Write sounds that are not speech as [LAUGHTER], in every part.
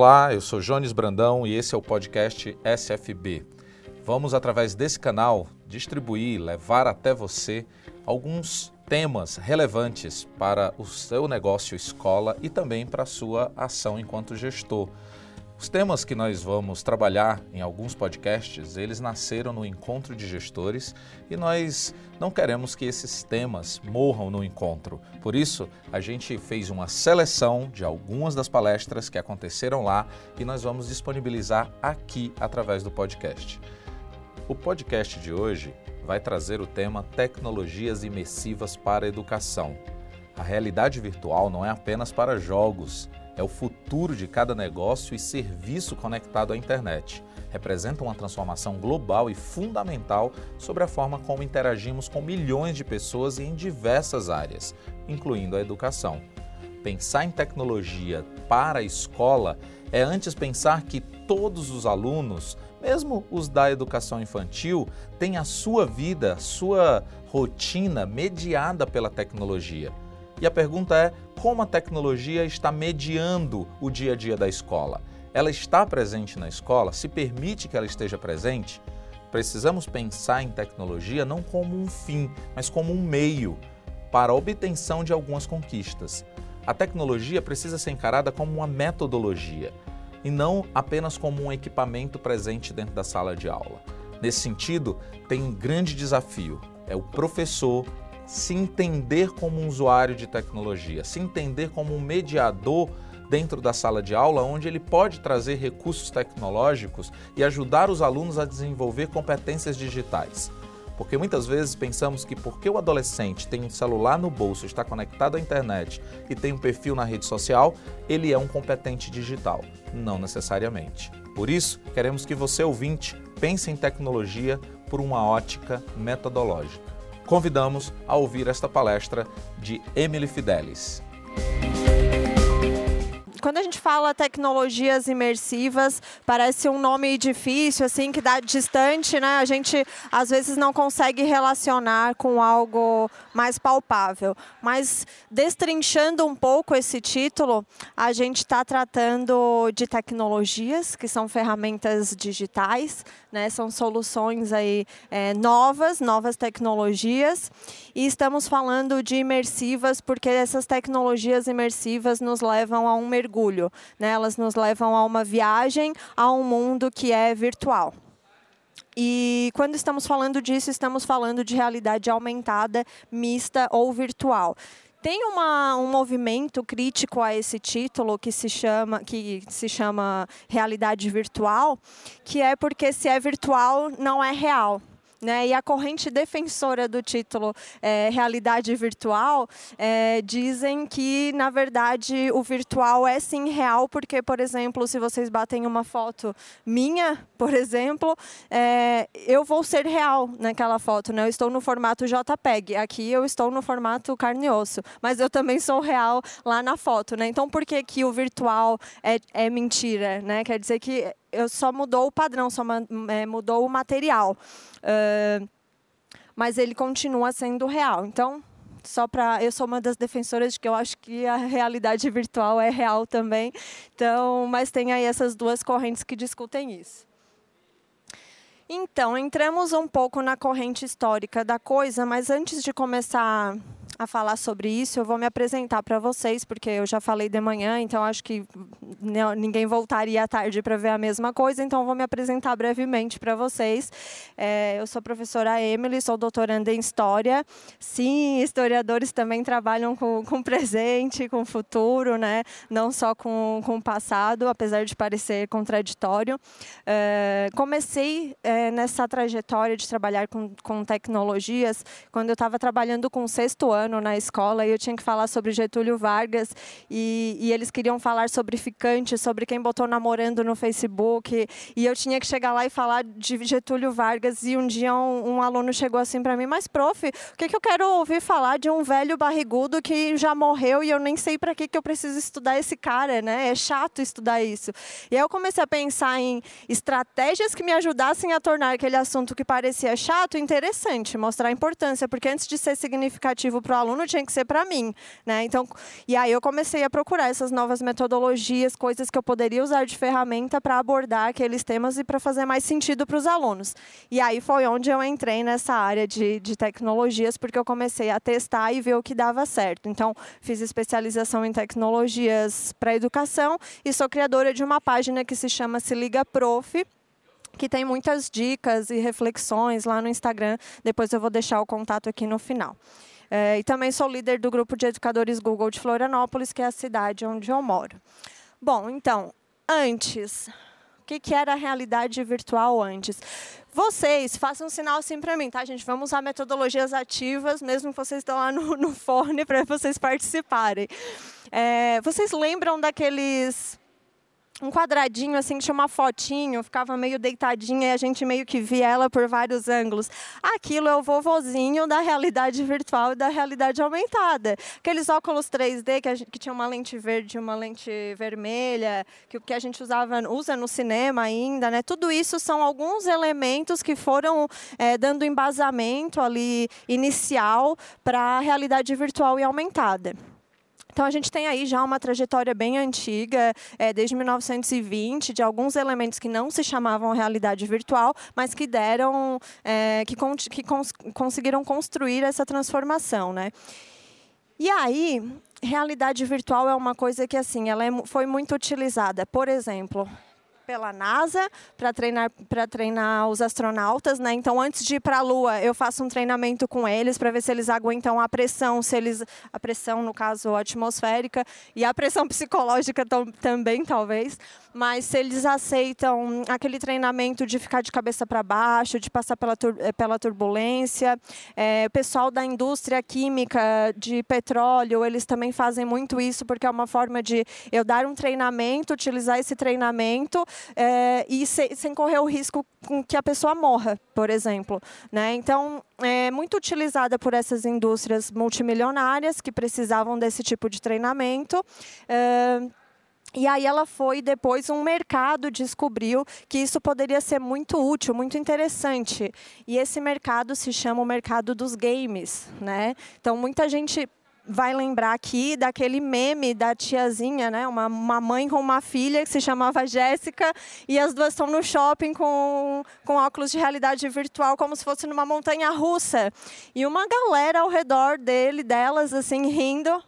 Olá, eu sou Jones Brandão e esse é o podcast SFB. Vamos, através desse canal, distribuir, levar até você alguns temas relevantes para o seu negócio escola e também para a sua ação enquanto gestor. Os temas que nós vamos trabalhar em alguns podcasts, eles nasceram no encontro de gestores e nós não queremos que esses temas morram no encontro. Por isso, a gente fez uma seleção de algumas das palestras que aconteceram lá e nós vamos disponibilizar aqui através do podcast. O podcast de hoje vai trazer o tema Tecnologias imersivas para a educação. A realidade virtual não é apenas para jogos é o futuro de cada negócio e serviço conectado à internet. Representa uma transformação global e fundamental sobre a forma como interagimos com milhões de pessoas em diversas áreas, incluindo a educação. Pensar em tecnologia para a escola é antes pensar que todos os alunos, mesmo os da educação infantil, têm a sua vida, sua rotina mediada pela tecnologia. E a pergunta é: como a tecnologia está mediando o dia a dia da escola? Ela está presente na escola? Se permite que ela esteja presente? Precisamos pensar em tecnologia não como um fim, mas como um meio para a obtenção de algumas conquistas. A tecnologia precisa ser encarada como uma metodologia e não apenas como um equipamento presente dentro da sala de aula. Nesse sentido, tem um grande desafio: é o professor se entender como um usuário de tecnologia, se entender como um mediador dentro da sala de aula, onde ele pode trazer recursos tecnológicos e ajudar os alunos a desenvolver competências digitais. Porque muitas vezes pensamos que porque o adolescente tem um celular no bolso, está conectado à internet e tem um perfil na rede social, ele é um competente digital. Não necessariamente. Por isso, queremos que você, ouvinte, pense em tecnologia por uma ótica metodológica convidamos a ouvir esta palestra de Emily Fidelis quando a gente fala tecnologias imersivas, parece um nome difícil, assim, que dá distante, né? A gente às vezes não consegue relacionar com algo mais palpável. Mas destrinchando um pouco esse título, a gente está tratando de tecnologias, que são ferramentas digitais, né? São soluções aí é, novas, novas tecnologias. E estamos falando de imersivas porque essas tecnologias imersivas nos levam a um mergulho. Né? Elas nos levam a uma viagem a um mundo que é virtual. E quando estamos falando disso, estamos falando de realidade aumentada, mista ou virtual. Tem uma, um movimento crítico a esse título que se chama que se chama realidade virtual, que é porque se é virtual não é real. Né? E a corrente defensora do título é, Realidade Virtual é, dizem que, na verdade, o virtual é sim real, porque, por exemplo, se vocês batem uma foto minha, por exemplo, é, eu vou ser real naquela foto. Né? Eu estou no formato JPEG, aqui eu estou no formato carne e osso, mas eu também sou real lá na foto. Né? Então, por que, que o virtual é, é mentira? Né? Quer dizer que só mudou o padrão, só é, mudou o material. Uh, mas ele continua sendo real. Então, só para eu sou uma das defensoras de que eu acho que a realidade virtual é real também. Então, mas tem aí essas duas correntes que discutem isso. Então, entramos um pouco na corrente histórica da coisa, mas antes de começar a falar sobre isso, eu vou me apresentar para vocês, porque eu já falei de manhã, então acho que ninguém voltaria à tarde para ver a mesma coisa, então vou me apresentar brevemente para vocês. É, eu sou professora Emily, sou doutoranda em História. Sim, historiadores também trabalham com, com presente, com futuro, né? não só com, com o passado, apesar de parecer contraditório. É, comecei é, nessa trajetória de trabalhar com, com tecnologias quando eu estava trabalhando com o sexto ano ano na escola e eu tinha que falar sobre Getúlio Vargas e, e eles queriam falar sobre ficante, sobre quem botou namorando no Facebook e eu tinha que chegar lá e falar de Getúlio Vargas e um dia um, um aluno chegou assim para mim, mas prof, o que, que eu quero ouvir falar de um velho barrigudo que já morreu e eu nem sei para que, que eu preciso estudar esse cara, né? É chato estudar isso. E aí eu comecei a pensar em estratégias que me ajudassem a tornar aquele assunto que parecia chato interessante, mostrar a importância, porque antes de ser significativo para aluno, tinha que ser para mim, né? Então, e aí eu comecei a procurar essas novas metodologias, coisas que eu poderia usar de ferramenta para abordar aqueles temas e para fazer mais sentido para os alunos. E aí foi onde eu entrei nessa área de, de tecnologias, porque eu comecei a testar e ver o que dava certo. Então, fiz especialização em tecnologias para educação e sou criadora de uma página que se chama Se Liga Prof, que tem muitas dicas e reflexões lá no Instagram. Depois eu vou deixar o contato aqui no final. É, e também sou líder do grupo de educadores Google de Florianópolis, que é a cidade onde eu moro. Bom, então, antes, o que, era a realidade virtual antes? Vocês, façam um sinal assim para mim, tá, gente? Vamos usar metodologias ativas, mesmo que vocês estão lá no, no fone, [LAUGHS] para vocês participarem. É, vocês lembram daqueles um quadradinho assim tinha uma fotinho, ficava meio deitadinha e a gente meio que via ela por vários ângulos. Aquilo é o vovozinho da realidade virtual e da realidade aumentada. Aqueles óculos 3D que, gente, que tinha uma lente verde e uma lente vermelha, que o que a gente usava, usa no cinema ainda, né? Tudo isso são alguns elementos que foram é, dando embasamento ali inicial para a realidade virtual e aumentada. Então, a gente tem aí já uma trajetória bem antiga, é, desde 1920, de alguns elementos que não se chamavam realidade virtual, mas que deram, é, que, con que cons conseguiram construir essa transformação, né? E aí, realidade virtual é uma coisa que assim, ela é, foi muito utilizada. Por exemplo, pela NASA para treinar para treinar os astronautas, né? Então antes de ir para a Lua, eu faço um treinamento com eles para ver se eles aguentam a pressão, se eles a pressão no caso atmosférica e a pressão [LAUGHS] psicológica também talvez, mas se eles aceitam aquele treinamento de ficar de cabeça para baixo, de passar pela tur eh, pela turbulência, é, o pessoal da indústria química de petróleo, eles também fazem muito isso porque é uma forma de eu dar um treinamento, utilizar esse treinamento é, e se, sem correr o risco que a pessoa morra, por exemplo. Né? Então, é muito utilizada por essas indústrias multimilionárias que precisavam desse tipo de treinamento. É, e aí ela foi depois um mercado descobriu que isso poderia ser muito útil, muito interessante. E esse mercado se chama o mercado dos games, né? Então muita gente vai lembrar aqui daquele meme da tiazinha, né? Uma, uma mãe com uma filha que se chamava Jéssica e as duas estão no shopping com, com óculos de realidade virtual como se fosse numa montanha russa. E uma galera ao redor dele, delas, assim, rindo.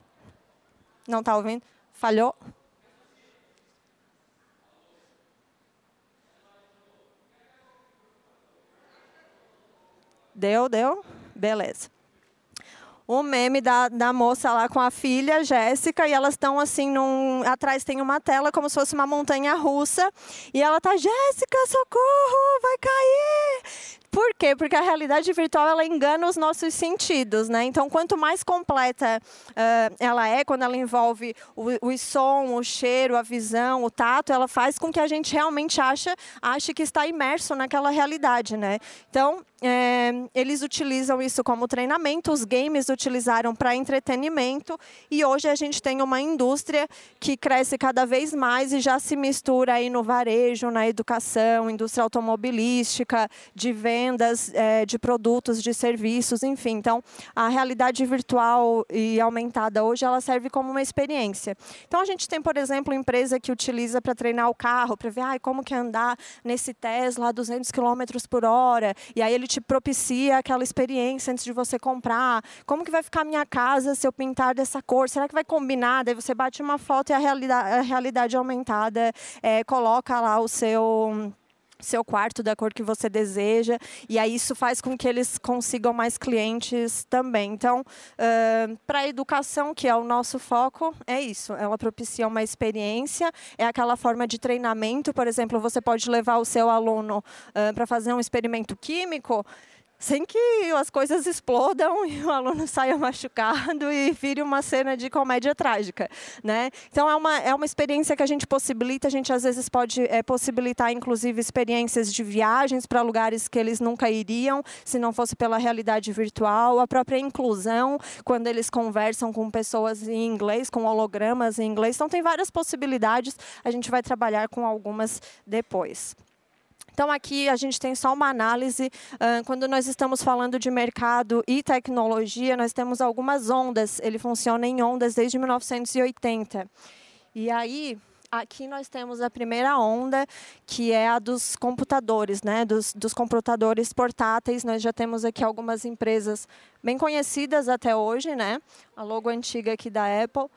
Não está ouvindo? Falhou? Deu, deu? Beleza o meme da, da moça lá com a filha, Jéssica, e elas estão assim, num, atrás tem uma tela como se fosse uma montanha russa, e ela tá, Jéssica, socorro, vai cair! Por quê? Porque a realidade virtual ela engana os nossos sentidos, né? Então, quanto mais completa uh, ela é, quando ela envolve o, o, som, o cheiro, a visão, o tato, ela faz com que a gente realmente acha, ache que está imerso naquela realidade, né? Então, é, eles utilizam isso como treinamento, os games utilizaram para entretenimento e hoje a gente tem uma indústria que cresce cada vez mais e já se mistura aí no varejo, na educação, indústria automobilística, de vendas é, de produtos, de serviços, enfim. Então, a realidade virtual e aumentada hoje ela serve como uma experiência. Então, a gente tem, por exemplo, empresa que utiliza para treinar o carro, para ver ah, como que andar nesse Tesla a 200 km por hora, e aí ele te propicia aquela experiência antes de você comprar. Como que vai ficar a minha casa se eu pintar dessa cor? Será que vai combinar? Daí você bate uma foto e a realidade, a realidade aumentada é, coloca lá o seu seu quarto da cor que você deseja e aí isso faz com que eles consigam mais clientes também. Então, uh, para a educação, que é o nosso foco, é isso. Ela propicia uma experiência, é aquela forma de treinamento. Por exemplo, você pode levar o seu aluno uh, para fazer um experimento químico sem que as coisas explodam [LAUGHS] e o aluno saia machucado e vire uma cena de comédia trágica, né? Então é uma é uma experiência que a gente possibilita, a gente às vezes pode é, possibilitar inclusive experiências de viagens para lugares que eles nunca iriam se não fosse pela realidade virtual, a própria inclusão quando eles conversam com pessoas em inglês, com hologramas em inglês. Então tem várias possibilidades, a gente vai trabalhar com algumas depois. Então, aqui a gente tem só uma análise. quando nós estamos falando de mercado e tecnologia, nós temos algumas ondas. Ele funciona em ondas desde 1980. E aí, aqui nós temos a primeira onda, que é a dos computadores, né? dos, dos computadores portáteis. Nós já temos aqui algumas empresas bem conhecidas até hoje, né? a logo antiga aqui da Apple.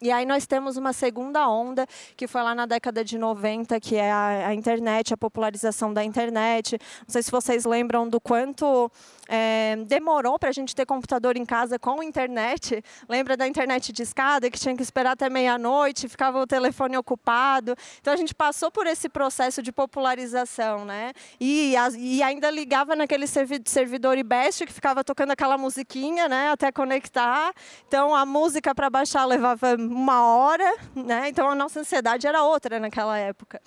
E aí nós temos uma segunda onda, que foi lá na década de 90, que é a, a internet, a popularização da internet. Não sei se vocês lembram do quanto é, demorou para a gente ter computador em casa com internet. Lembra da internet de escada, que tinha que esperar até meia-noite, ficava o telefone ocupado. Então a gente passou por esse processo de popularização, né? E, a, e ainda ligava naquele servidor IBEST que ficava tocando aquela musiquinha, né? Até conectar. Então a música para baixar levava uma hora, né? Então a nossa ansiedade era outra naquela época.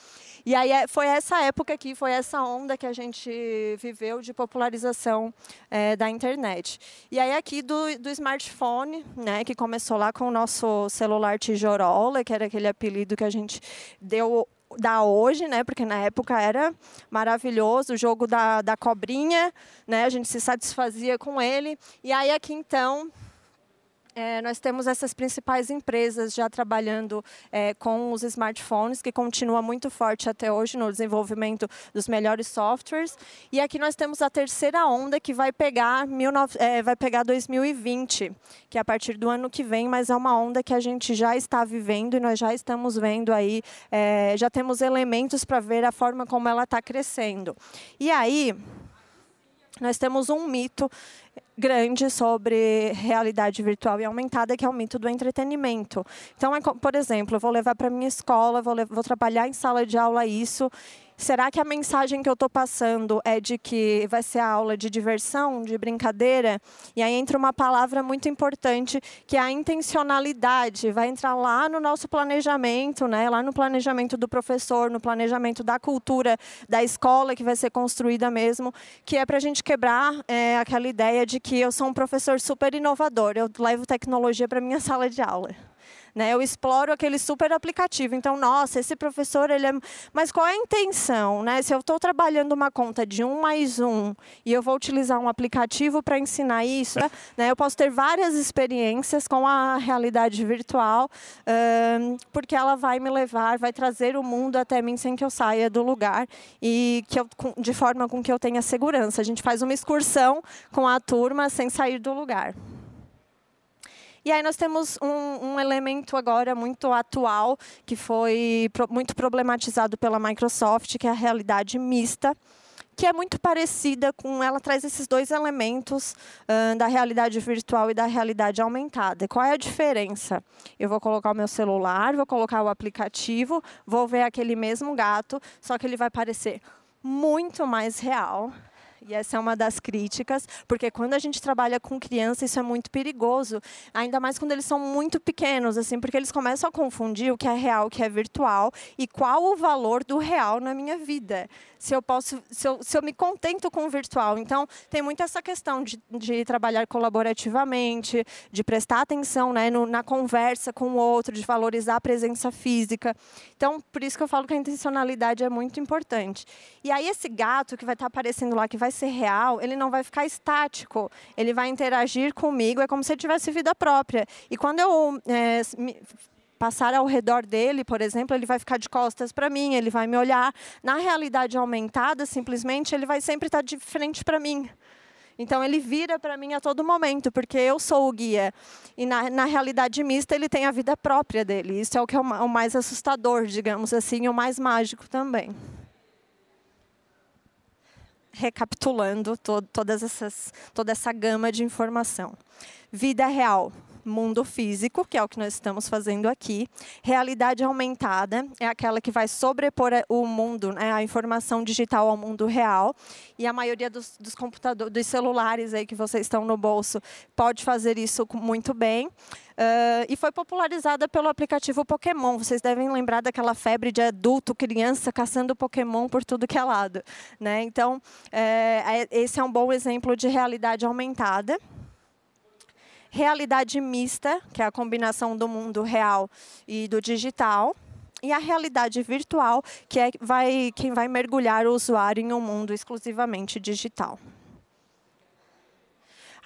E aí é, foi essa época aqui, foi essa onda que a gente viveu de popularização é, da internet. E aí aqui do, do smartphone, né, que começou lá com o nosso celular tijorola, que era aquele apelido que a gente deu da hoje, né? Porque na época era maravilhoso o jogo da, da cobrinha, né? A gente se satisfazia com ele. E aí aqui então é, nós temos essas principais empresas já trabalhando é, com os smartphones, que continua muito forte até hoje no desenvolvimento dos melhores softwares. E aqui nós temos a terceira onda que vai pegar, 19, é, vai pegar 2020, que é a partir do ano que vem, mas é uma onda que a gente já está vivendo e nós já estamos vendo aí, é, já temos elementos para ver a forma como ela está crescendo. E aí, nós temos um mito grande sobre realidade virtual e aumentada, que é o mito do entretenimento. Então, é, por exemplo, eu vou levar para minha escola, vou, vou trabalhar em sala de aula isso, Será que a mensagem que eu estou passando é de que vai ser a aula de diversão, de brincadeira? E aí entra uma palavra muito importante, que é a intencionalidade. Vai entrar lá no nosso planejamento, né? lá no planejamento do professor, no planejamento da cultura da escola que vai ser construída mesmo, que é para a gente quebrar é, aquela ideia de que eu sou um professor super inovador, eu levo tecnologia para minha [LAUGHS] sala de aula. Né? Eu exploro aquele super aplicativo. Então, nossa, esse professor, ele é... Mas qual é a intenção? Né? Se eu estou trabalhando uma conta de um mais um e eu vou utilizar um aplicativo para ensinar isso, né? eu posso ter várias experiências com a realidade virtual, um, porque ela vai me levar, vai trazer o mundo até mim sem que eu saia do lugar e que eu, de forma com que eu tenha segurança. A gente faz uma excursão com a turma sem sair do lugar. E aí nós temos um, um elemento agora muito atual, que foi pro, muito problematizado pela Microsoft, que é a realidade mista que é muito parecida com ela traz esses dois elementos uh, da realidade virtual e da realidade aumentada. Qual é a diferença? Eu vou colocar o meu celular, vou colocar o aplicativo, vou ver aquele mesmo gato, só que ele vai parecer muito mais real e essa é uma das críticas, porque quando a gente trabalha com criança, isso é muito perigoso, ainda mais quando eles são muito pequenos, assim, porque eles começam a confundir o que é real, o que é virtual e qual o valor do real na minha vida se eu posso, se eu, se eu me contento com o virtual. Então, tem muito essa questão de, de trabalhar colaborativamente, de prestar atenção né, no, na conversa com o outro, de valorizar a presença física. Então, por isso que eu falo que a intencionalidade é muito importante. E aí, esse gato que vai estar aparecendo lá, que vai ser real, ele não vai ficar estático. Ele vai interagir comigo, é como se ele tivesse vida própria. E quando eu é, passar ao redor dele, por exemplo, ele vai ficar de costas para mim, ele vai me olhar. Na realidade aumentada, simplesmente, ele vai sempre estar de frente para mim. Então ele vira para mim a todo momento, porque eu sou o guia. E na, na, realidade mista ele tem a vida própria dele. Isso é o que é o mais assustador, digamos assim, e o mais mágico também. Recapitulando to, todas essas, toda essa gama de informação. Vida real mundo físico, que é o que nós estamos fazendo aqui. Realidade aumentada é aquela que vai sobrepor o mundo, né, a informação digital ao mundo real. E a maioria dos, dos computadores, dos celulares aí que vocês estão no bolso, pode fazer isso muito bem. Uh, e foi popularizada pelo aplicativo Pokémon. Vocês devem lembrar daquela febre de adulto, criança caçando Pokémon por tudo que é lado. Né? Então, é, esse é um bom exemplo de realidade aumentada realidade mista, que é a combinação do mundo real e do digital. e a realidade virtual, que é vai, quem vai mergulhar o usuário em um mundo exclusivamente digital.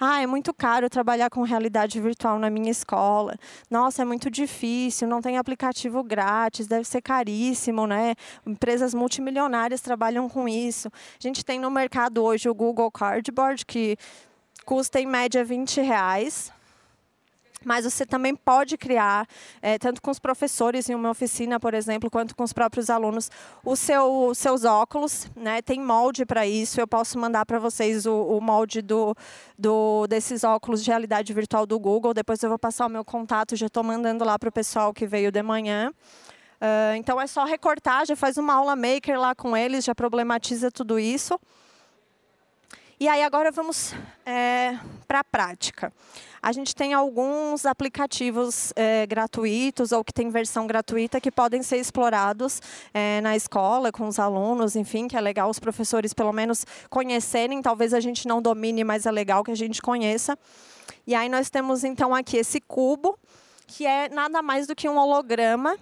Ah, é muito caro trabalhar com realidade virtual na minha escola. Nossa, é muito difícil, não tem aplicativo grátis, deve ser caríssimo, né? Empresas multimilionárias trabalham com isso. A gente tem no mercado hoje o Google Cardboard, que custa em média 20 reais mas você também pode criar, é, tanto com os professores em uma oficina, por exemplo, quanto com os próprios alunos, os seu, seus óculos. Né? Tem molde para isso. Eu posso mandar para vocês o, o molde do, do, desses óculos de realidade virtual do Google. Depois eu vou passar o meu contato, já estou mandando lá para o pessoal que veio de manhã. Uh, então é só recortar, já faz uma aula maker lá com eles, já problematiza tudo isso. E aí agora vamos é, para a prática. A gente tem alguns aplicativos é, gratuitos ou que tem versão gratuita que podem ser explorados é, na escola com os alunos, enfim, que é legal os professores pelo menos conhecerem. Talvez a gente não domine, mas é legal que a gente conheça. E aí nós temos então aqui esse cubo, que é nada mais do que um holograma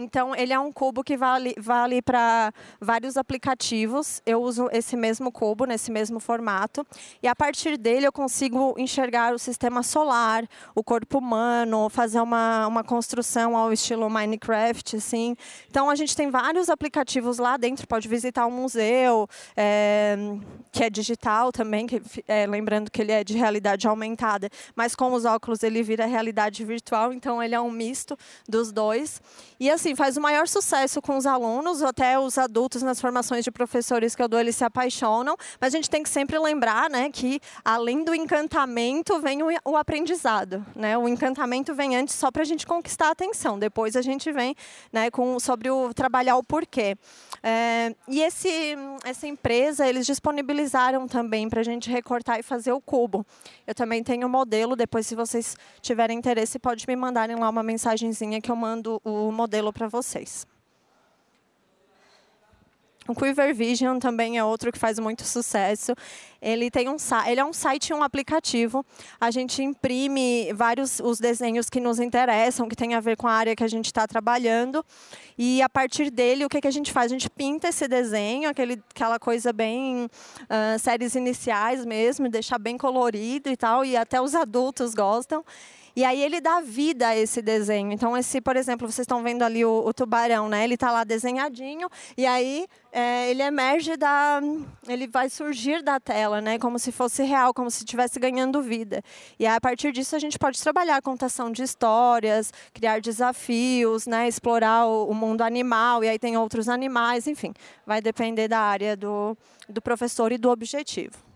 então, ele é um cubo que vale, vale para vários aplicativos. Eu uso esse mesmo cubo, nesse mesmo formato. E a partir dele eu consigo enxergar o sistema solar, o corpo humano, fazer uma, uma construção ao estilo Minecraft. Assim. Então, a gente tem vários aplicativos lá dentro. Pode visitar um museu, é, que é digital também, que, é, lembrando que ele é de realidade aumentada. Mas com os óculos ele vira realidade virtual. Então, ele é um misto dos dois. E assim, faz o maior sucesso com os alunos, até os adultos nas formações de professores que eu dou, eles se apaixonam. Mas a gente tem que sempre lembrar né, que, além do encantamento, vem o, o aprendizado. Né? O encantamento vem antes só para a gente conquistar a atenção. Depois a gente vem né, com, sobre o trabalhar o porquê. É, e esse, essa empresa, eles disponibilizaram também para a gente recortar e fazer o cubo. Eu também tenho um modelo, depois se vocês tiverem interesse, pode me mandarem lá uma mensagenzinha que eu mando o modelo para vocês. O Quiver Vision também é outro que faz muito sucesso. Ele tem um ele é um site e um aplicativo. A gente imprime vários os desenhos que nos interessam, que tem a ver com a área que a gente está trabalhando. E a partir dele, o que, que a gente faz? A gente pinta esse desenho, aquele, aquela coisa bem uh, séries iniciais mesmo, deixar bem colorido e tal. E até os adultos gostam. E aí ele dá vida a esse desenho. Então, esse, por exemplo, vocês estão vendo ali o, o tubarão, né? Ele está lá desenhadinho e aí é, ele emerge da, ele vai surgir da tela, né? Como se fosse real, como se estivesse ganhando vida. E aí, a partir disso a gente pode trabalhar a contação de histórias, criar desafios, né? Explorar o, o mundo animal e aí tem outros animais, enfim, vai depender da área do, do professor e do objetivo.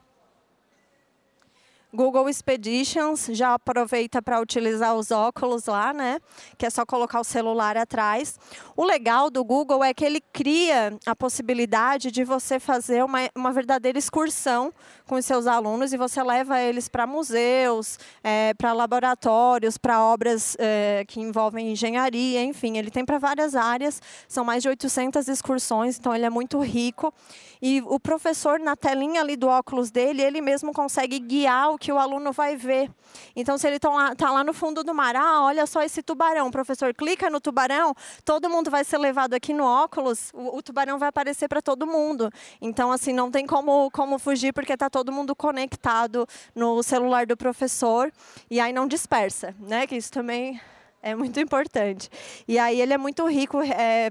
Google Expeditions já aproveita para utilizar os óculos lá, né? Que é só colocar o celular atrás. O legal do Google é que ele cria a possibilidade de você fazer uma, uma verdadeira excursão com os seus alunos e você leva eles para museus, é, para laboratórios, para obras é, que envolvem engenharia, enfim, ele tem para várias áreas. São mais de 800 excursões, então ele é muito rico. E o professor, na telinha ali do óculos dele, ele mesmo consegue guiar o que o aluno vai ver. Então, se ele está lá, tá lá no fundo do mar, ah, olha só esse tubarão, o professor clica no tubarão, todo mundo vai ser levado aqui no óculos, o, o tubarão vai aparecer para todo mundo. Então, assim, não tem como, como fugir, porque está todo mundo conectado no celular do professor, e aí não dispersa, né? Que isso também é muito importante. E aí ele é muito rico, é,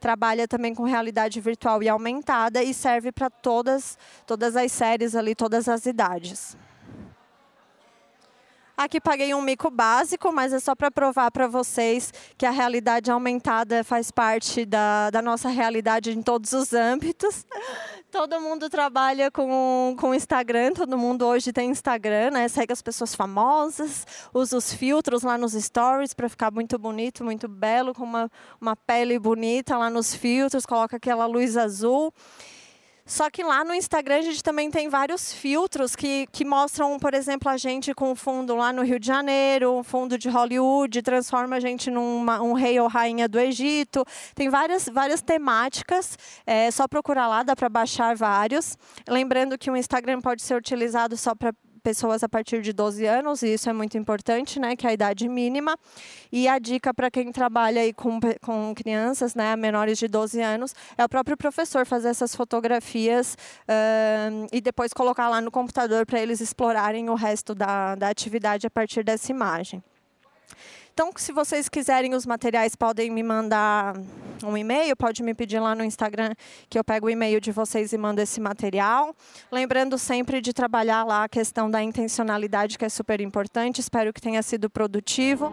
trabalha também com realidade virtual e aumentada e serve para todas, todas as séries ali, todas as idades. Aqui paguei um mico básico, mas é só para provar para vocês que a realidade aumentada faz parte da, da nossa realidade em todos os âmbitos. [LAUGHS] Todo mundo trabalha com, com Instagram, todo mundo hoje tem Instagram, né? Segue as pessoas famosas, usa os filtros lá nos stories para ficar muito bonito, muito belo, com uma, uma pele bonita lá nos filtros, coloca aquela luz azul. Só que lá no Instagram a gente também tem vários filtros que, que mostram, por exemplo, a gente com fundo lá no Rio de Janeiro, um fundo de Hollywood, transforma a gente num um rei ou rainha do Egito. Tem várias, várias temáticas, é só procurar lá, dá para baixar vários. Lembrando que o Instagram pode ser utilizado só para pessoas a partir de 12 anos, e isso é muito importante, né, que é a idade mínima. E a dica para quem trabalha aí com, com crianças, né, menores de 12 anos, é o próprio professor fazer essas fotografias uh, e depois colocar lá no computador para eles explorarem o resto da, da atividade a partir dessa imagem. Então, se vocês quiserem os materiais, podem me mandar um e-mail, pode me pedir lá no Instagram que eu pego o e-mail de vocês e mando esse material. Lembrando sempre de trabalhar lá a questão da intencionalidade, que é super importante. Espero que tenha sido produtivo.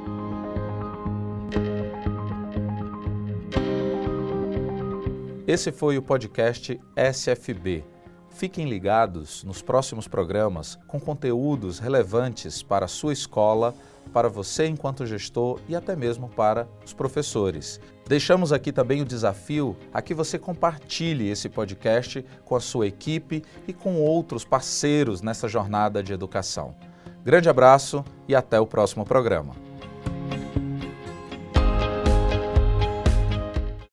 Esse foi o podcast SFB. Fiquem ligados nos próximos programas com conteúdos relevantes para a sua escola para você enquanto gestor e até mesmo para os professores. Deixamos aqui também o desafio a que você compartilhe esse podcast com a sua equipe e com outros parceiros nessa jornada de educação. Grande abraço e até o próximo programa.